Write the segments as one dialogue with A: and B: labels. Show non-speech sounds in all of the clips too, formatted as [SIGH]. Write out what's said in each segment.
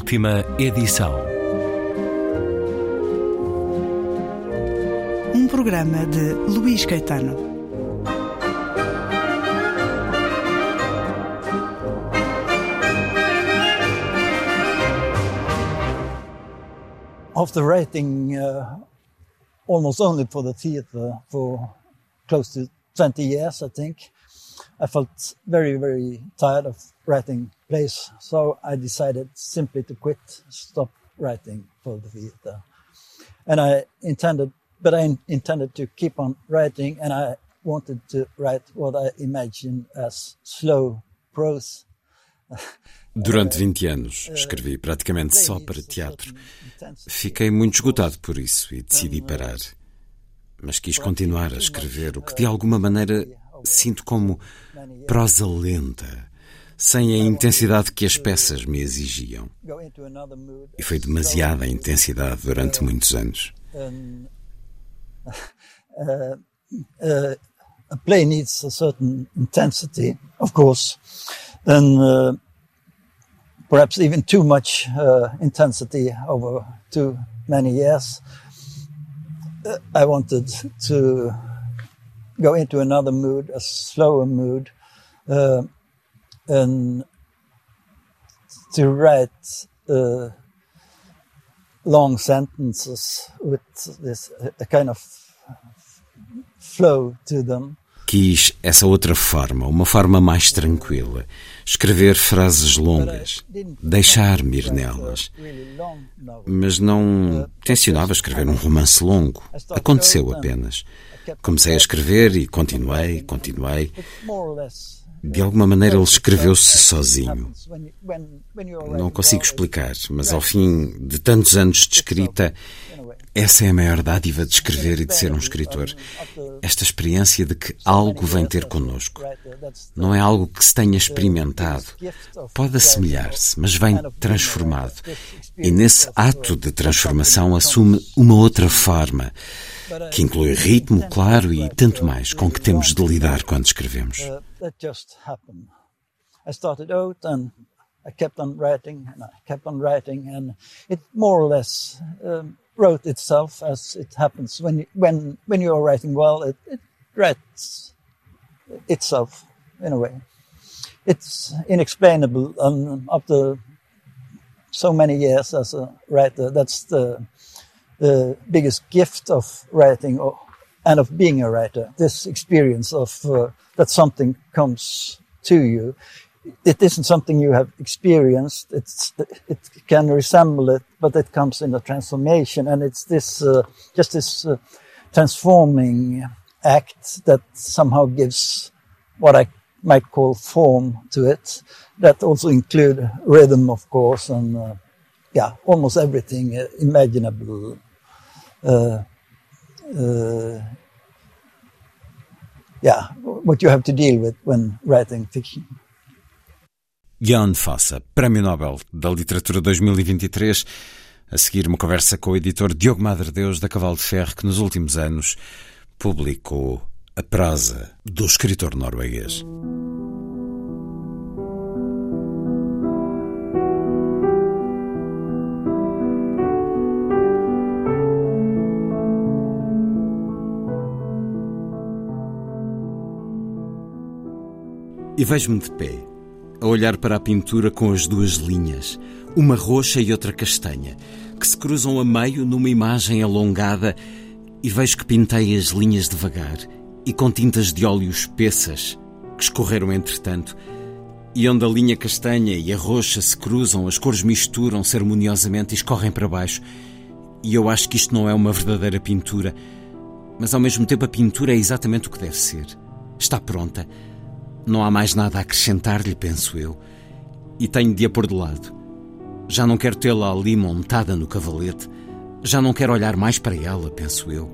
A: Última edição.
B: Um programa de Luís Caetano.
C: After writing uh, almost only for the theater for close to 20 years, I think, I felt very, very tired of writing plays. So I decided simply to quit, stop writing for the theater. And I intended, but I intended to keep on writing and I wanted to write what I imagine as slow prose. [LAUGHS]
D: Durante 20 anos escrevi praticamente só para teatro. Fiquei muito esgotado por isso e decidi parar. Mas quis continuar a escrever o que de alguma maneira sinto como prosa lenta, sem a intensidade que as peças me exigiam. E foi demasiada intensidade durante muitos anos.
C: a play needs a certain intensity, of course, and uh, perhaps even too much uh, intensity over too many years. Uh, I wanted to go into another mood, a slower mood, uh, and to write uh, long sentences with this a kind of flow to them.
D: Quis essa outra forma, uma forma mais tranquila. Escrever frases longas, deixar-me ir nelas. Mas não tencionava escrever um romance longo. Aconteceu apenas. Comecei a escrever e continuei, continuei. De alguma maneira ele escreveu-se sozinho. Não consigo explicar, mas ao fim de tantos anos de escrita, essa é a maior dádiva de escrever e de ser um escritor. Esta experiência de que algo vem ter connosco. Não é algo que se tenha experimentado. Pode assemelhar-se, mas vem transformado. E nesse ato de transformação assume uma outra forma, que inclui ritmo, claro, e tanto mais com que temos de lidar quando escrevemos.
C: I started out and I kept on writing and I kept on writing and it more or less um, wrote itself as it happens. When you, when when you are writing well it, it writes itself in a way. It's inexplainable and after so many years as a writer that's the the biggest gift of writing or, and of being a writer this experience of uh, that something comes to you it isn't something you have experienced. It's it can resemble it, but it comes in a transformation, and it's this uh, just this uh, transforming act that somehow gives what I might call form to it. That also include rhythm, of course, and uh, yeah, almost everything imaginable. Yeah, what you have to deal with when writing fiction.
D: Jan Fossa, Prémio Nobel da Literatura 2023. A seguir, uma conversa com o editor Diogo Madre Deus da Cavalo de Ferro, que nos últimos anos publicou a prosa do escritor norueguês. E vejo-me de pé, a olhar para a pintura com as duas linhas, uma roxa e outra castanha, que se cruzam a meio numa imagem alongada, e vejo que pintei as linhas devagar e com tintas de óleo espessas que escorreram entretanto, e onde a linha castanha e a roxa se cruzam, as cores misturam-se harmoniosamente e escorrem para baixo. E eu acho que isto não é uma verdadeira pintura, mas ao mesmo tempo a pintura é exatamente o que deve ser. Está pronta não há mais nada a acrescentar-lhe, penso eu, e tenho de a pôr de lado. Já não quero tê-la ali montada no cavalete, já não quero olhar mais para ela, penso eu.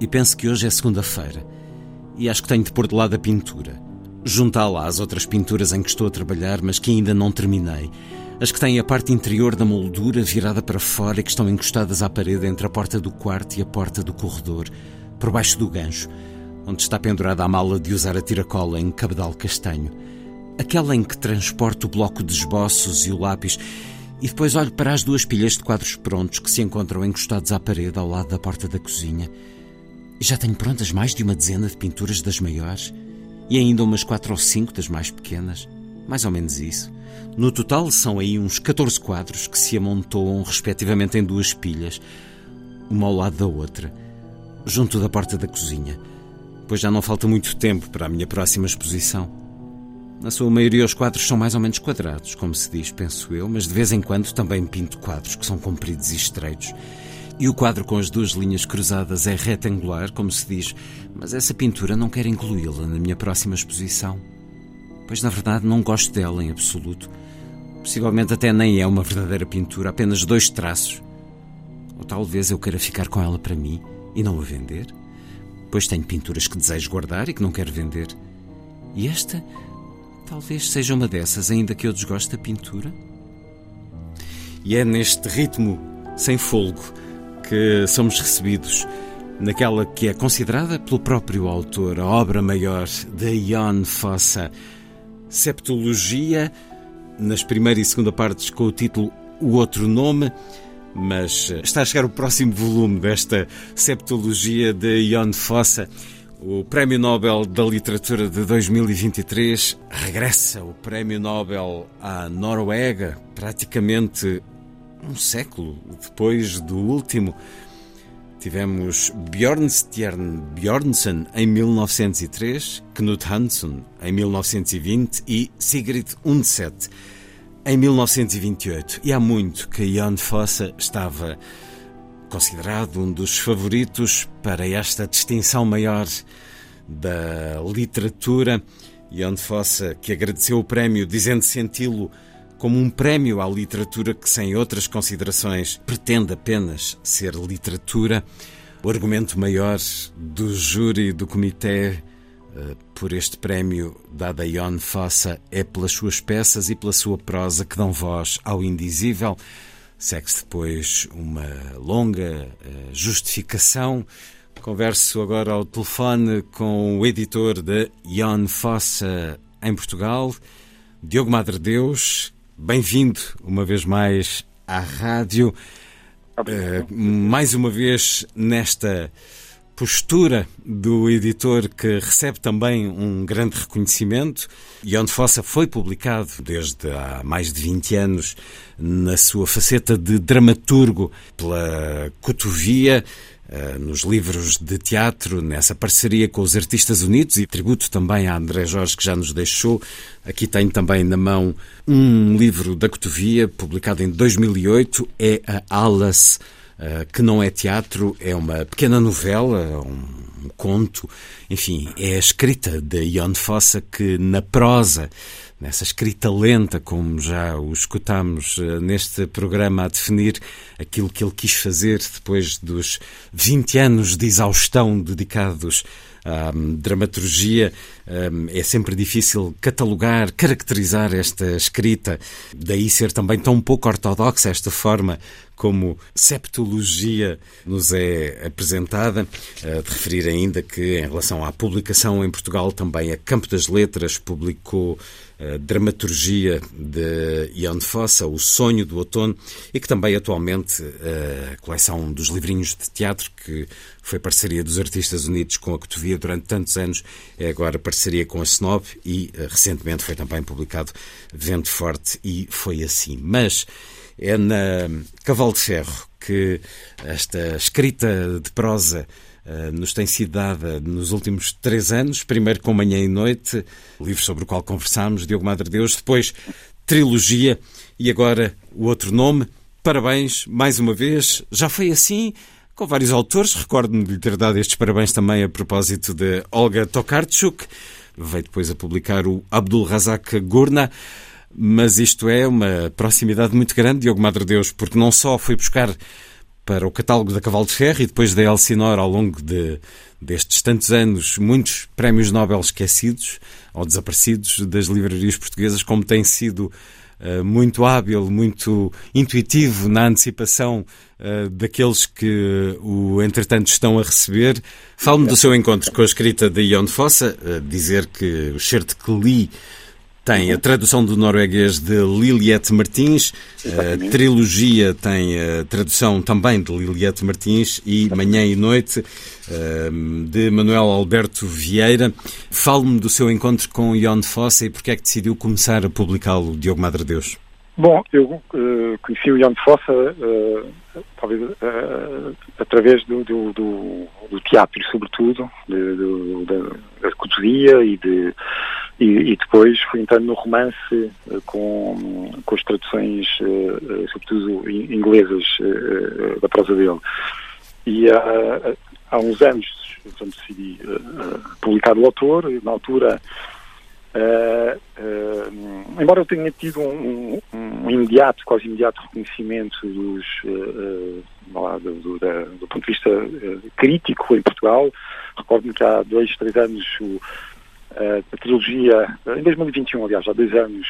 D: E penso que hoje é segunda-feira, e acho que tenho de pôr de lado a pintura, juntá-la às outras pinturas em que estou a trabalhar, mas que ainda não terminei. As que têm a parte interior da moldura virada para fora e que estão encostadas à parede entre a porta do quarto e a porta do corredor, por baixo do gancho onde está pendurada a mala de usar a tiracola em cabedal castanho. Aquela em que transporta o bloco de esboços e o lápis E depois olho para as duas pilhas de quadros prontos que se encontram encostados à parede ao lado da porta da cozinha. Já tenho prontas mais de uma dezena de pinturas das maiores e ainda umas quatro ou cinco das mais pequenas. Mais ou menos isso. No total são aí uns 14 quadros que se amontoam respectivamente em duas pilhas, uma ao lado da outra, junto da porta da cozinha, pois já não falta muito tempo para a minha próxima exposição. Na sua maioria, os quadros são mais ou menos quadrados, como se diz, penso eu, mas de vez em quando também pinto quadros que são compridos e estreitos. E o quadro com as duas linhas cruzadas é retangular, como se diz, mas essa pintura não quero incluí-la na minha próxima exposição. Pois na verdade não gosto dela em absoluto. Possivelmente até nem é uma verdadeira pintura, apenas dois traços. Ou talvez eu queira ficar com ela para mim e não a vender. Pois tenho pinturas que desejo guardar e que não quero vender. E esta Talvez seja uma dessas, ainda que eu desgoste da pintura. E é neste ritmo sem folgo que somos recebidos naquela que é considerada pelo próprio autor a obra maior de Ion Fossa, Septologia, nas primeira e segunda partes com o título O Outro Nome, mas está a chegar o próximo volume desta Septologia de Ion Fossa o Prémio Nobel da Literatura de 2023 regressa o Prémio Nobel à Noruega, praticamente um século depois do último. Tivemos Bjornstjerne Bjornson em 1903, Knut Hansson em 1920 e Sigrid Undset em 1928. E há muito que Jan Fosse estava considerado um dos favoritos para esta distinção maior da literatura. Onde Fossa, que agradeceu o prémio, dizendo senti-lo como um prémio à literatura que, sem outras considerações, pretende apenas ser literatura. O argumento maior do júri do comitê por este prémio dado a Ion Fossa é pelas suas peças e pela sua prosa que dão voz ao indizível. Segue-se depois uma longa uh, justificação. Converso agora ao telefone com o editor da Ion Fossa em Portugal, Diogo Madre Deus. Bem-vindo uma vez mais à rádio. Uh, mais uma vez nesta postura do editor que recebe também um grande reconhecimento e onde Fossa foi publicado desde há mais de 20 anos na sua faceta de dramaturgo pela Cotovia, eh, nos livros de teatro, nessa parceria com os Artistas Unidos e tributo também a André Jorge que já nos deixou. Aqui tenho também na mão um livro da Cotovia, publicado em 2008, é a Alas que não é teatro, é uma pequena novela, um, conto, enfim, é a escrita de Ion Fossa que na prosa, nessa escrita lenta, como já o escutamos uh, neste programa a definir aquilo que ele quis fazer depois dos 20 anos de exaustão dedicados à dramaturgia, é sempre difícil catalogar, caracterizar esta escrita, daí ser também tão pouco ortodoxa esta forma como septologia nos é apresentada. Uh, de referir ainda que, em relação à publicação em Portugal, também a Campo das Letras publicou a dramaturgia de Ian Fossa, O Sonho do Outono, e que também atualmente a coleção dos livrinhos de teatro, que foi parceria dos Artistas Unidos com a Cotovia durante tantos anos, é agora parceria com a Snob e recentemente foi também publicado Vento Forte e foi assim. Mas é na Cavalo de Ferro que esta escrita de prosa nos tem sido dada nos últimos três anos, primeiro com Manhã e Noite, livro sobre o qual conversámos, Diogo Madre Deus, depois Trilogia e agora o outro nome. Parabéns, mais uma vez. Já foi assim com vários autores. Recordo-me de lhe ter dado estes parabéns também a propósito de Olga Tokarczuk. Veio depois a publicar o Abdul Razak Gurna mas isto é uma proximidade muito grande, Diogo Madre Deus, porque não só foi buscar para o catálogo da Cavalo de Ferro e depois da Elsinor ao longo de, destes tantos anos muitos prémios Nobel esquecidos ou desaparecidos das livrarias portuguesas, como tem sido uh, muito hábil, muito intuitivo na antecipação uh, daqueles que o entretanto estão a receber. Fale-me do seu encontro com a escrita de Ion Fossa, uh, dizer que o certo que li tem a tradução do norueguês de Liliette Martins,
A: Exatamente.
D: a trilogia tem a tradução também de Liliette Martins e Manhã e Noite eh, de Manuel Alberto Vieira. Fale-me do seu encontro com Ion Fossa e porque é que decidiu começar a publicá-lo, Diogo Madre Deus?
A: Bom, eu uh, conheci o Ion Fossa uh, talvez uh, através do, do, do, do, teatro, sobretudo, de, do, da, da e, de, e, e, depois fui entrando no romance com, com as traduções, sobretudo inglesas, da prosa dele. E há, uns anos, quando decidi publicar o autor, na altura Uh, uh, embora eu tenha tido um, um, um, imediato, quase imediato reconhecimento dos, uh, lá, do, do, da, do, ponto de vista crítico em Portugal, recordo-me que há dois, três anos o, a trilogia, em 2021, aliás, há dois anos,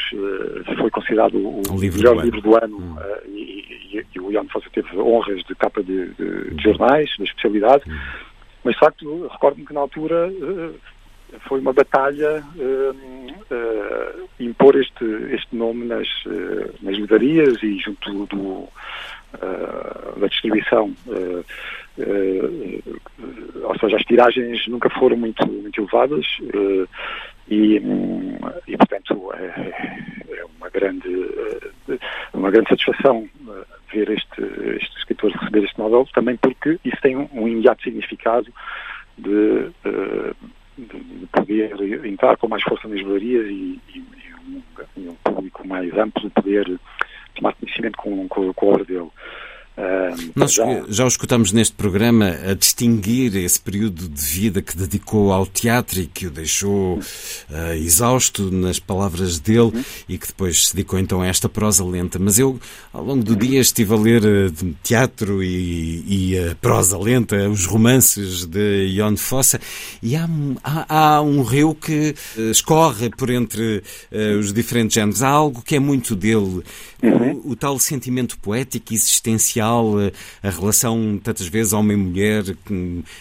A: foi considerado o, o livro melhor do livro do ano hum. e, e, e, o Ian Fossa teve honras de capa de, de, de jornais, da especialidade, hum. mas de facto, recordo-me que na altura foi uma batalha uh, uh, impor este, este nome nas, uh, nas livrarias e junto do, da distribuição. ou seja, as tiragens nunca foram muito, muito elevadas e, e, portanto, é, é, uma, grande, uma grande satisfação ver este, este escritor receber este Nobel, também porque isso tem um, um imediato significado de de, poder entrar com mais força nas livrarias e, e, e, um, e, um, público mais amplo poder tomar conhecimento com, com, com a obra dele.
D: Nós já... já o escutamos neste programa a distinguir esse período de vida que dedicou ao teatro e que o deixou uh, exausto nas palavras dele uhum. e que depois se dedicou então a esta prosa lenta. Mas eu, ao longo do dia, estive a ler uh, teatro e, e a prosa lenta, os romances de Ion Fossa, e há, há, há um rio que escorre por entre os diferentes géneros. Há algo que é muito dele, uhum. o, o tal sentimento poético existencial eh, a relação, tantas vezes, homem-mulher,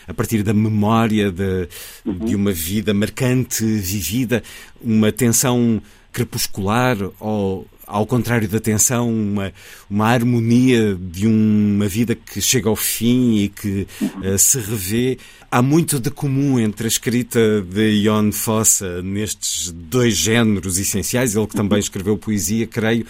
D: a partir da memória de, uhum. de uma vida marcante, vivida, uma tensão crepuscular ou ao contrário da tensão, uma, uma harmonia de uma vida que chega ao fim e que uh, se revê. Há muito de comum entre a escrita de Ion Fossa nestes dois géneros essenciais, ele que também escreveu poesia, creio,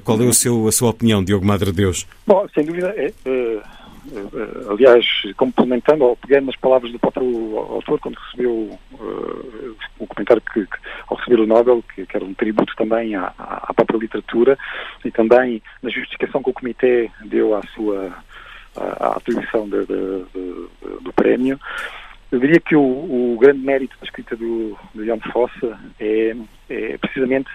D: qual é o seu, a sua opinião, Diogo Madre Deus?
A: Bom, sem dúvida, é, é, é, aliás, complementando ou pegando nas palavras do próprio autor, quando recebeu uh, o comentário que, que, ao receber o Nobel, que, que era um tributo também à, à, própria literatura e também na justificação que o Comitê deu à sua à atribuição de, de, de, do prémio, eu diria que o, o, grande mérito da escrita do, do Jan Fossa é, é precisamente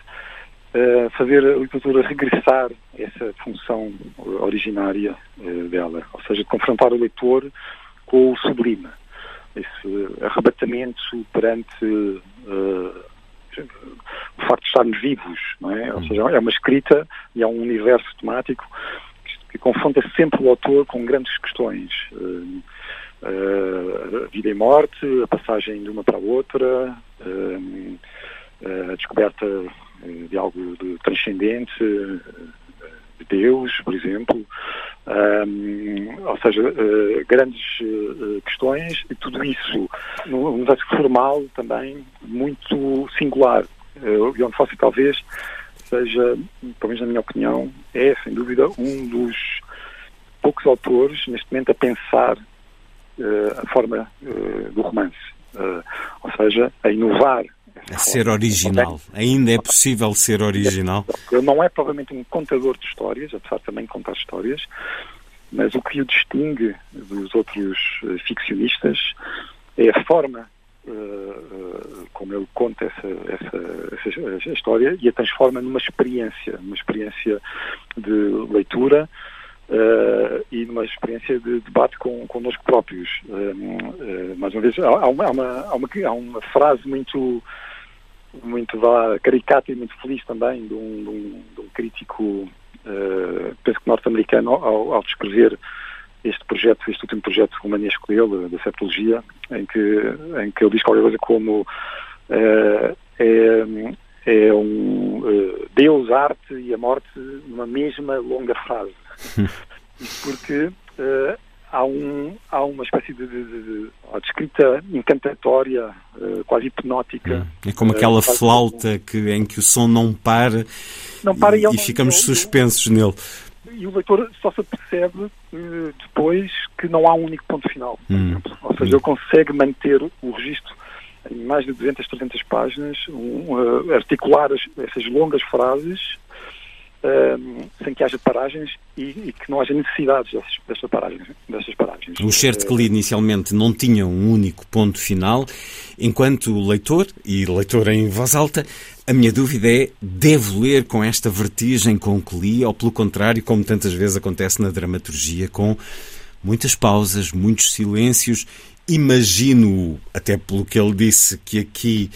A: uh, fazer a literatura regressar a essa função originária uh, dela, ou seja, de confrontar o leitor com o sublime, esse arrebatamento perante uh, o facto de estarmos vivos, não é? Ou seja, é uma escrita e é um universo temático que, que confronta sempre o autor com grandes questões. Uh, uh, vida e morte, a passagem de uma para a outra, uh, a descoberta de algo de transcendente, de Deus, por exemplo, um, ou seja, uh, grandes uh, questões e tudo isso num universo formal também muito singular. Uh, Leon Fossi talvez seja, pelo menos na minha opinião, é sem dúvida um dos poucos autores neste momento a pensar a forma do romance, ou seja, a inovar
D: a ser original. Ainda é possível ser original?
A: Ele não é provavelmente um contador de histórias, apesar de também contar histórias, mas o que o distingue dos outros uh, ficcionistas é a forma uh, como ele conta essa, essa, essa, história e a transforma numa experiência, uma experiência de leitura uh, e numa experiência de debate com, connosco próprios. mais uma vez, há, há, uma, há, uma, há uma frase muito muito vá, caricata e muito feliz também de um, de um, de um crítico, uh, penso que norte-americano, ao, ao, descrever este projeto, este último projeto romanesco dele, da septologia, em que, em que ele diz qualquer coisa como uh, é, é um uh, Deus, arte e a morte numa mesma longa frase. [LAUGHS] porque uh, há, um, há uma espécie de, de, de, de escrita encantatória, uh, quase hipnótica.
D: É como aquela flauta que, em que o som não para,
A: não para
D: e, e, e ficamos não, suspensos nele.
A: E o leitor só se percebe depois que não há um único ponto final. Hum. Ou seja, ele consegue manter o registro em mais de 200, 300 páginas, um, uh, articular as, essas longas frases uh, sem que haja paragens e, e, que não haja necessidades dessas, dessas, paragens, dessas paragens.
D: O certo que li inicialmente não tinha um único ponto final, enquanto leitor, e leitor em voz alta, a minha dúvida é, devo ler com esta vertigem com que li, ou pelo contrário, como tantas vezes acontece na dramaturgia, com muitas pausas, muitos silêncios imagino, até pelo que ele disse, que aqui,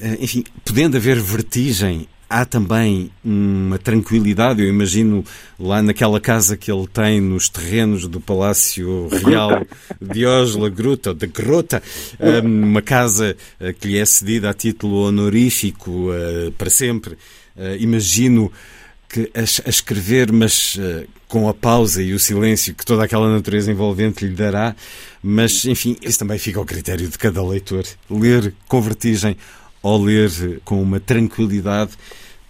D: eh, enfim, podendo haver vertigem, há também uma tranquilidade. Eu imagino lá naquela casa que ele tem nos terrenos do Palácio [LAUGHS] Real de Osla, Gruta, de Grota, eh, uma casa eh, que lhe é cedida a título honorífico para sempre. Imagino que a, escrever, mas com a pausa e o silêncio que toda aquela natureza envolvente lhe dará, mas enfim, isso também fica ao critério de cada leitor. Ler com vertigem ou ler com uma tranquilidade,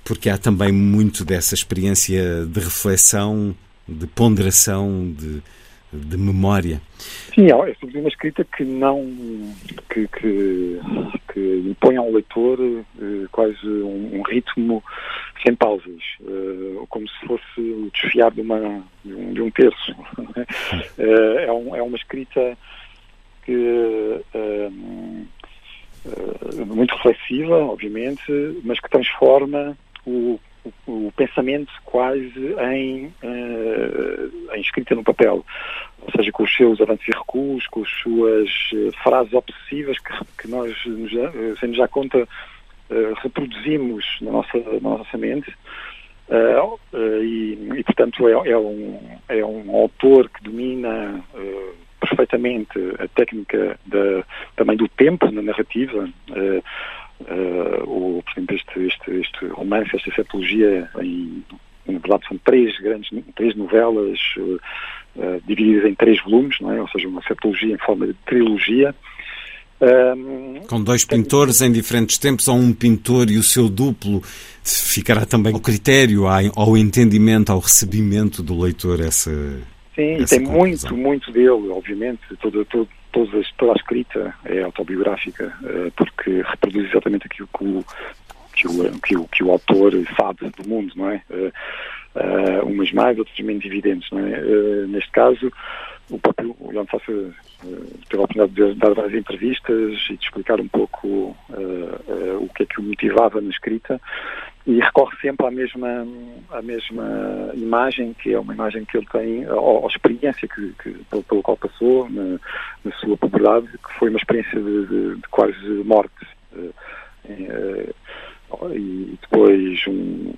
D: porque há também muito dessa experiência de reflexão, de ponderação, de, de memória.
A: Sim, é sobretudo uma escrita que não que, que, que impõe ao leitor uh, quase um, um, ritmo sem pausas, uh, como se fosse o desfiar de, uma, de, um, de um terço. uh, [LAUGHS] é, um, é, uma escrita que muito reflexiva, obviamente, mas que transforma o, o, o pensamento quase em, em escrita no papel ou seja, com os seus avanços e recuos, com as suas uh, frases obsessivas que, que nós, uh, sem nos dar conta, uh, reproduzimos na nossa, na nossa mente. E, e, portanto, é, é, um, é um autor que domina perfeitamente a técnica da, também do tempo na narrativa. Uh, o, por exemplo, este, este, este romance, esta sepologia, em, na verdade são três grandes, três novelas uh, uh, divididas em três volumes, não é? ou seja, uma septologia em forma de trilogia.
D: Um, Com dois pintores em diferentes tempos, ou um pintor e o seu duplo, ficará também ao critério, ao entendimento, ao recebimento do leitor essa.
A: Sim, e tem conclusão. muito, muito dele, obviamente, toda, toda, toda, toda a escrita é autobiográfica, uh, porque reproduz exatamente aquilo que o, que o, que o, que o autor sabe do mundo, não é? Uh, umas mais, outras menos evidentes, é? Uh, neste caso, o próprio Leon Sassa uh, teve a oportunidade de dar várias entrevistas e de explicar um pouco o que é que o motivava na escrita e recorre sempre à mesma, à mesma imagem, que é uma imagem que ele tem, ou, ou experiência que, que, pelo, pelo qual passou na, na sua puberdade, que foi uma experiência de, de, de quase morte. E depois um,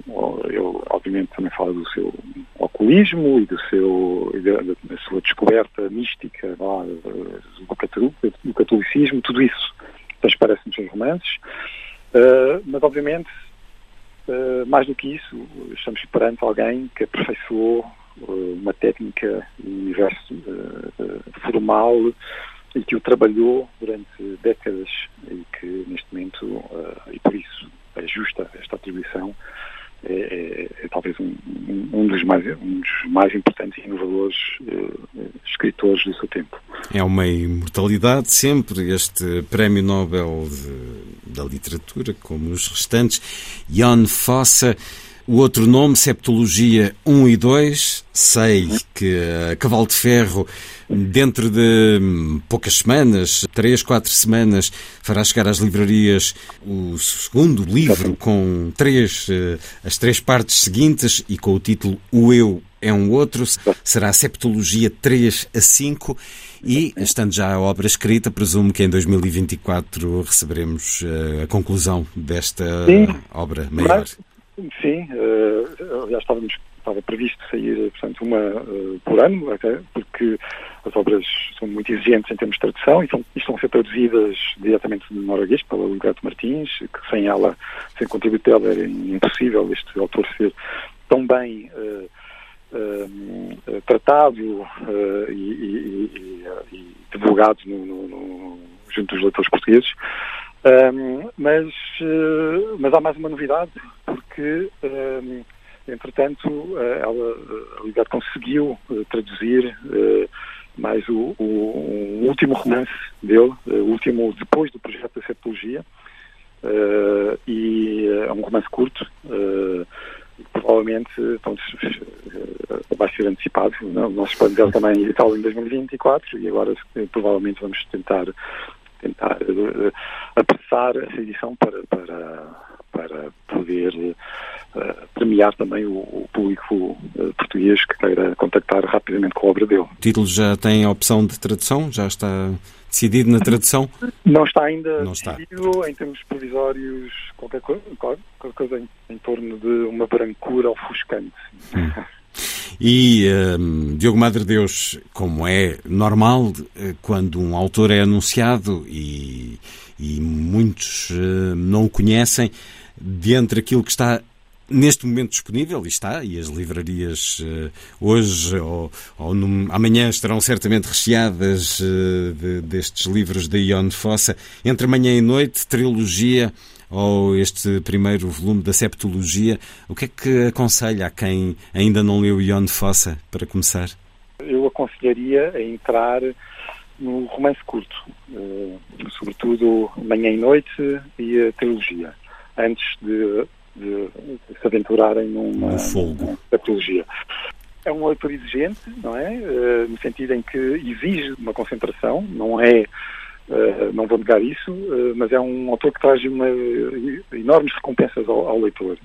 A: ele obviamente também fala do seu oculismo e do seu da, sua descoberta mística lá, do, do catolicismo, tudo isso. Transparece nos seus romances, uh, mas obviamente uh, mais do que isso estamos perante alguém que aperfeiçoou uh, uma técnica e um universo formal e que o trabalhou durante décadas e que neste momento, e por isso é justa esta atribuição, é, é, é talvez um, um, dos mais, um dos mais importantes e inovadores uh, escritores do seu tempo.
D: É uma imortalidade sempre, este Prémio Nobel de, da Literatura, como os restantes. Jan Fossa o outro nome, Septologia 1 e 2, sei que a Cavalo de Ferro, dentro de hum, poucas semanas, três, quatro semanas, fará chegar às livrarias o segundo livro com três, eh, as três partes seguintes e com o título O Eu é um outro, será Septologia 3 a 5 e, estando já a obra escrita, presumo que em 2024 receberemos eh, a conclusão desta Sim, obra maior. Mas
A: Sim, uh, já estávamos, estava previsto sair, portanto, uma uh, por ano, porque, as obras são muito exigentes em termos de tradução e, são, e estão a ser traduzidas diretamente do norueguês pela Ligato Martins, que sem ela, sem contributo dela, era impossível este autor ser tão bem uh, uh, tratado uh, e, e, e, divulgado no, no, no, junto dos leitores portugueses. Um, mas, mas há mais uma novidade, porque um, entretanto ela, a Ligato conseguiu traduzir mais o, o, o, último romance dele, o último depois do projeto da Septologia, e é um romance curto, provavelmente então, vai ser antecipado. Nós esperamos também editá-lo em 2024 e agora provavelmente vamos tentar tentar apressar essa edição para, para, para poder uh, premiar também o, o público uh, português que queira contactar rapidamente com a obra dele. O
D: título já tem a opção de tradução? Já está decidido na tradução?
A: Não está ainda Não decidido está. em termos provisórios, qualquer, coisa, qualquer coisa em, em torno de uma brancura ofuscante. Hum.
D: E um, Diogo Madre Deus, como é normal, eh, quando um autor é anunciado e, e muitos uh, não o conhecem, de aquilo que está neste momento disponível, e está, e as livrarias uh, hoje ou, ou no, amanhã estarão certamente recheadas uh, de, destes livros de Ion Fossa. Entre amanhã e noite, trilogia ou este primeiro volume da Septologia, o que é que aconselha a quem ainda não leu Ion Fossa para começar?
A: Eu aconselharia a entrar no romance curto, uh, sobretudo Manhã e Noite e a trilogia, antes de de, se aventurarem numa, numa patologia. É um leitor exigente, não é? Uh, no sentido em que exige uma concentração, não é Uh, não vou negar isso, uh, mas é um autor que traz uma, enormes recompensas ao, ao leitor.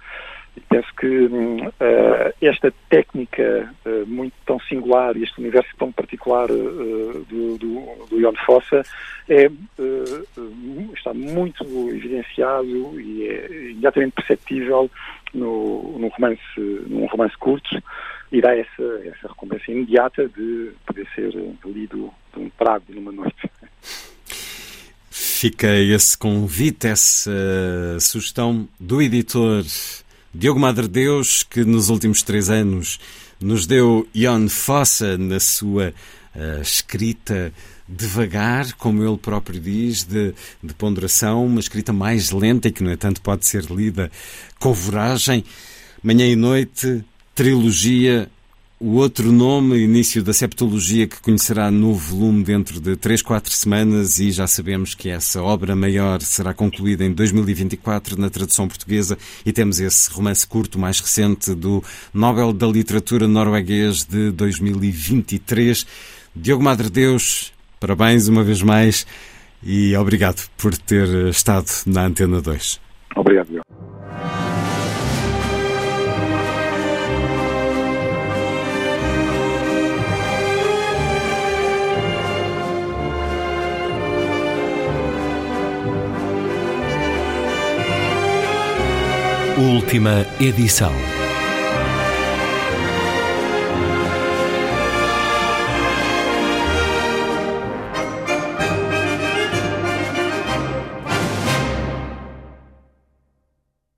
A: Penso que uh, esta técnica uh, muito tão singular e este universo tão particular uh, do, do, do Ion Fossa é, está muito evidenciado e é imediatamente perceptível no, romance, num romance curto e dá essa, essa recompensa imediata de poder ser lido de um trago numa noite.
D: Fica esse convite, essa sugestão do editor Diogo Madre Deus, que nos últimos três anos nos deu Ion Fossa na sua uh, escrita devagar, como ele próprio diz, de, de, ponderação, uma escrita mais lenta e que, no entanto, pode ser lida com voragem. Manhã e noite, trilogia o outro nome, início da septologia, que conhecerá novo volume dentro de 3, 4 semanas e já sabemos que essa obra maior será concluída em 2024 na tradução portuguesa e temos esse romance curto mais recente do Nobel da Literatura norueguês de 2023. Diogo Madre Deus, parabéns uma vez mais e obrigado por ter estado na Antena 2.
A: Obrigado,
E: Última edição.